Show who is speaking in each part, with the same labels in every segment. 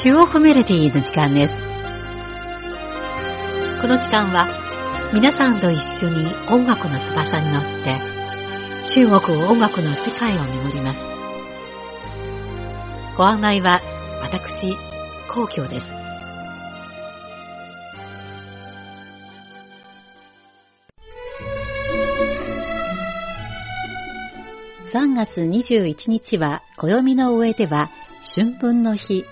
Speaker 1: 中央メロディの時間です。この時間は皆さんと一緒に音楽の翼に乗って中国音楽の世界を巡ります。ご案内は私、皇居です。3月21日は暦の上では春分の日。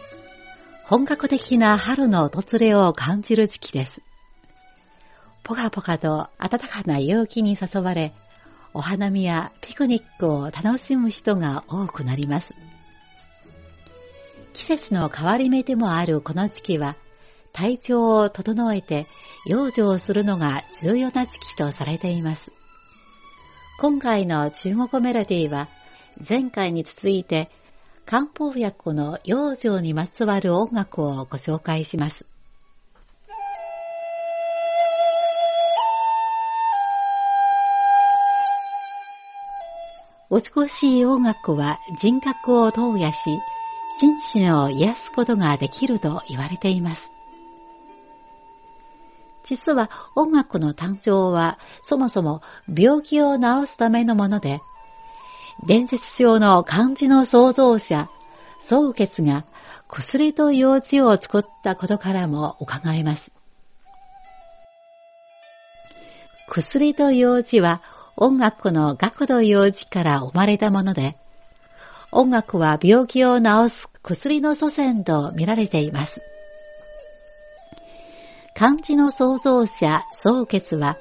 Speaker 1: 本格的な春の訪れを感じる時期です。ぽかぽかと暖かな陽気に誘われ、お花見やピクニックを楽しむ人が多くなります。季節の変わり目でもあるこの時期は、体調を整えて養生するのが重要な時期とされています。今回の中国メロディーは、前回に続いて、漢方薬の養生にまつわる音楽をご紹介します。美しい音楽は人格を投野し、心身を癒すことができると言われています。実は音楽の誕生はそもそも病気を治すためのもので、伝説上の漢字の創造者、宗傑が薬と用字を作ったことからも伺えます。薬と用字は音楽の学度用字から生まれたもので、音楽は病気を治す薬の祖先と見られています。漢字の創造者、宗傑は、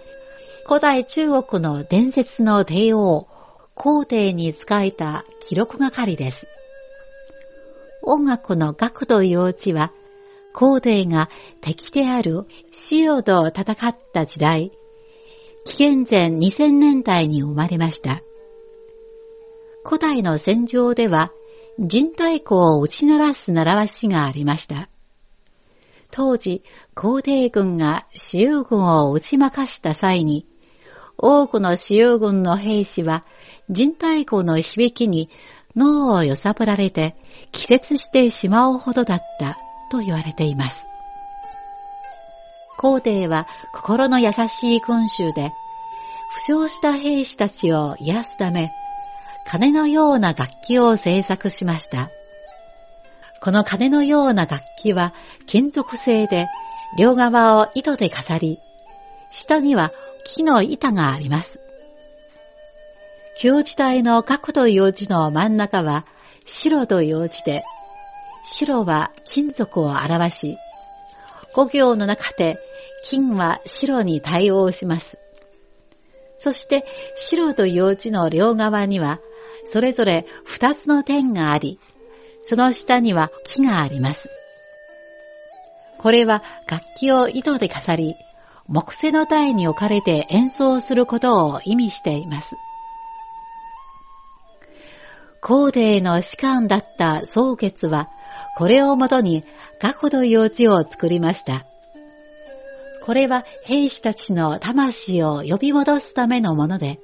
Speaker 1: 古代中国の伝説の帝王、皇帝に仕えた記録係です。音楽の学徒幼稚は、皇帝が敵である塩と戦った時代、紀元前2000年代に生まれました。古代の戦場では、人体鼓を打ち鳴らす習わしがありました。当時、皇帝軍が使用軍を打ち負かした際に、多くの使用軍の兵士は人体鼓の響きに脳を揺さぶられて気絶してしまうほどだったと言われています。皇帝は心の優しい君主で、負傷した兵士たちを癒すため、鐘のような楽器を製作しました。この鐘のような楽器は金属製で、両側を糸で飾り、下には木の板があります。旧時代の角という字の真ん中は白という字で、白は金属を表し、五行の中で金は白に対応します。そして白という字の両側にはそれぞれ二つの点があり、その下には木があります。これは楽器を糸で飾り、木製の台に置かれて演奏することを意味しています。皇帝の士官だった宗傑は、これをもとに学徒幼稚を作りました。これは兵士たちの魂を呼び戻すためのもので、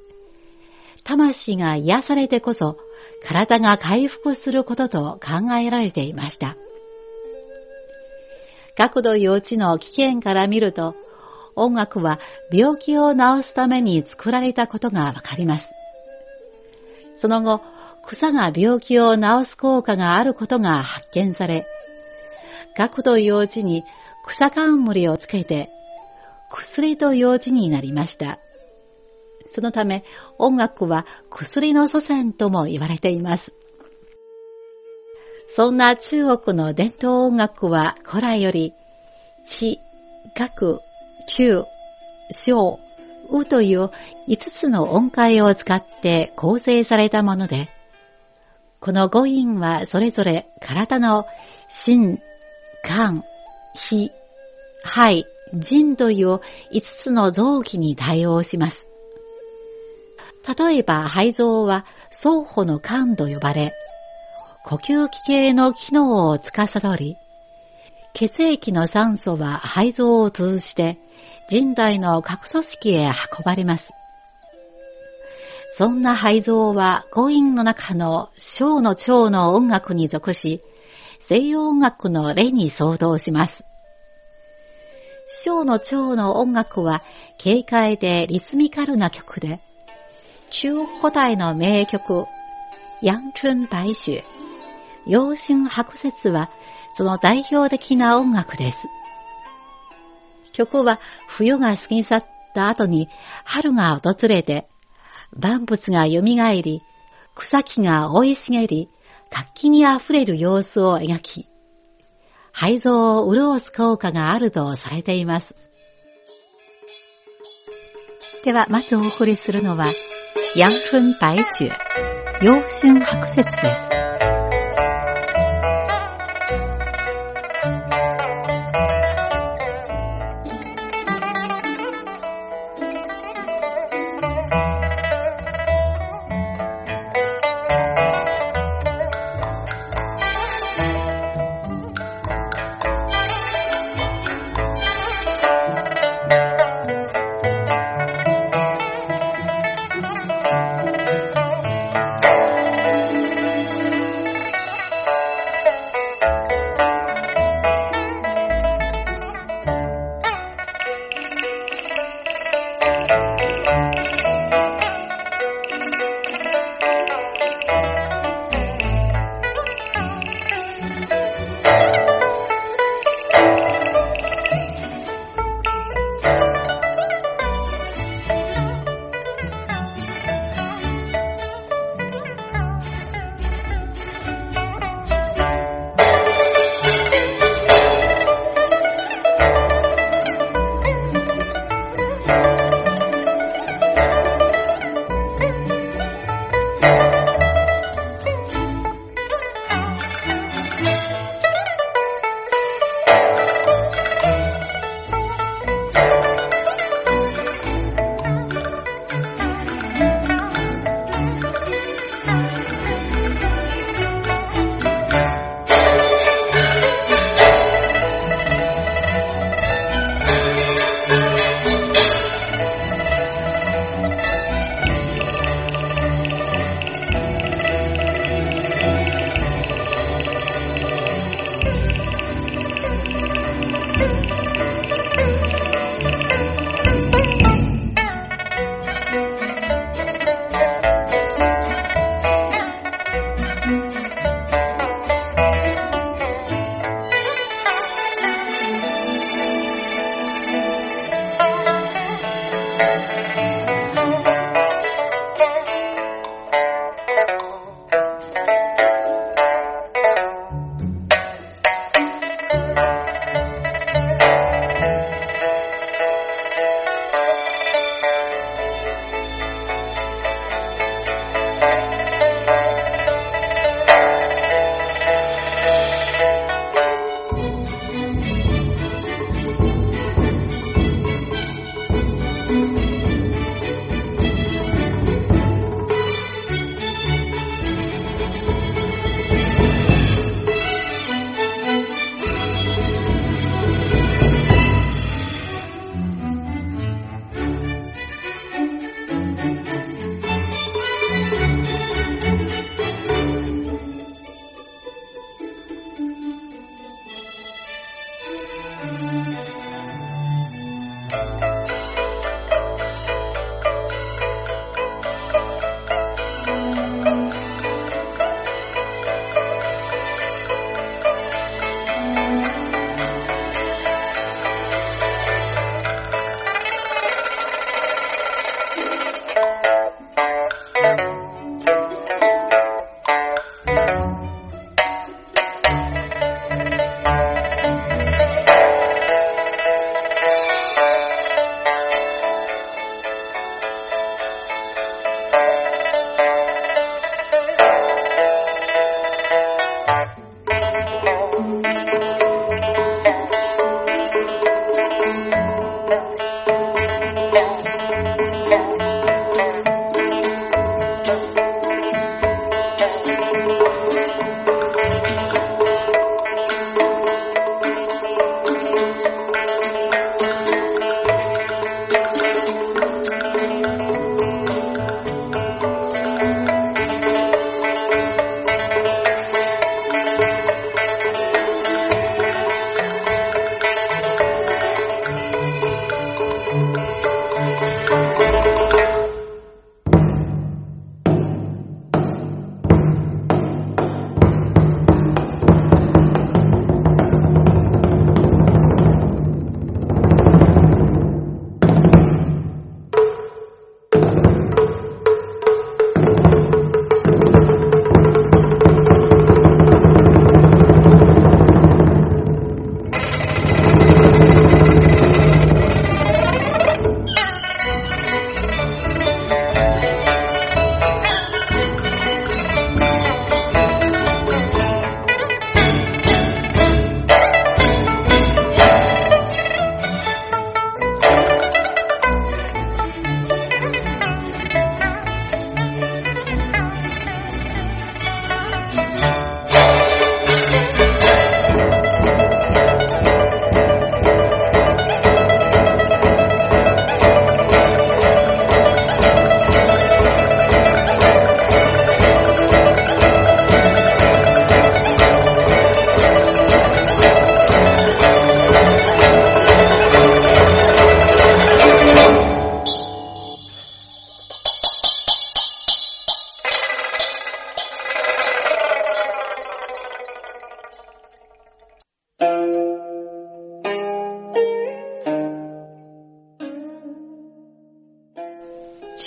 Speaker 1: 魂が癒されてこそ体が回復することと考えられていました。学童幼稚の危険から見ると、音楽は病気を治すために作られたことがわかります。その後、草が病気を治す効果があることが発見され、学童幼稚に草冠をつけて、薬と幼稚になりました。そのため音楽は薬の祖先とも言われています。そんな中国の伝統音楽は古来より、地、学、九、小、うという5つの音階を使って構成されたもので、この五音はそれぞれ体の心、肝、脾、肺、腎という5つの臓器に対応します。例えば肺臓は双方の肝と呼ばれ、呼吸器系の機能を司り、血液の酸素は肺臓を通じて人体の各組織へ運ばれます。そんな肺臓は五音の中の小の腸の音楽に属し、西洋音楽の例に相当します。小の蝶の音楽は軽快でリズミカルな曲で、中国古代の名曲、陽春白雪、陽春白雪はその代表的な音楽です。曲は冬が過ぎ去った後に春が訪れて、万物が蘇り、草木が生い茂り、活気に溢れる様子を描き、肺臓を潤す効果があるとされています。では、まずお送りするのは、陽春白雪、陽春白雪です。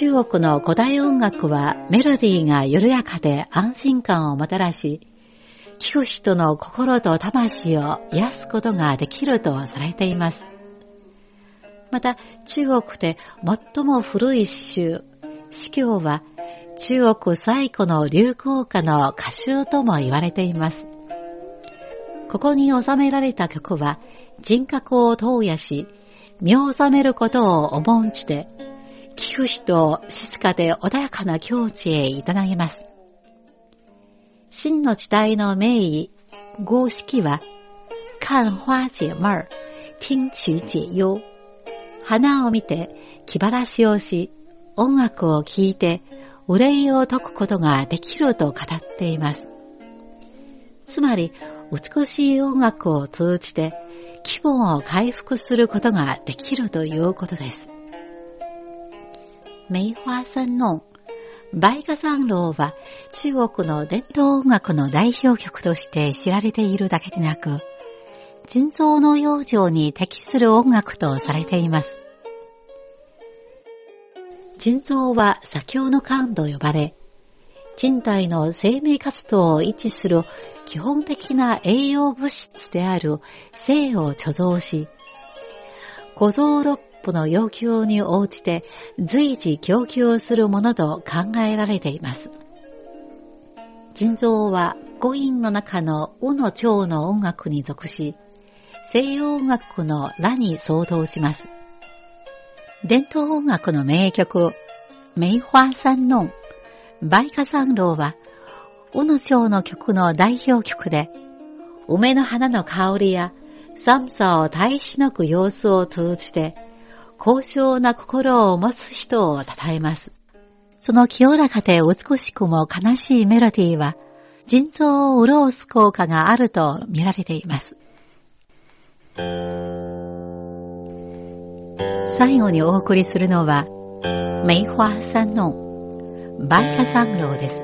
Speaker 1: 中国の古代音楽はメロディーが緩やかで安心感をもたらし、聞く人の心と魂を癒すことができるとされています。また、中国で最も古い詩集、詩教は中国最古の流行歌の歌集とも言われています。ここに収められた曲は人格を投野し、見収めることを重んじて、聞く人を静かで穏やかな境地へいただきます。真の時代の名医、合式は、看花解闷听曲解憂。花を見て気晴らしをし、音楽を聴いて憂いを解くことができると語っています。つまり、美しい音楽を通じて気分を回復することができるということです。梅花三弄。バイカ三郎は中国の伝統音楽の代表曲として知られているだけでなく、腎臓の養生に適する音楽とされています。腎臓は左京の肝と呼ばれ、人体の生命活動を維持する基本的な栄養物質である性を貯蔵し、小僧六歩の要求に応じて随時供給するものと考えられています。腎臓は五陰の中のうの蝶の音楽に属し、西洋音楽の羅に相当します。伝統音楽の名曲、梅花三弄、バイカ三郎は、うの蝶の曲の代表曲で、梅の花の香りや寒さを耐えしのぐ様子を通じて、高尚な心を持つ人を称えます。その清らかで美しくも悲しいメロディーは、腎臓を潤す効果があると見られています。最後にお送りするのは、梅花三のバイカ三郎です。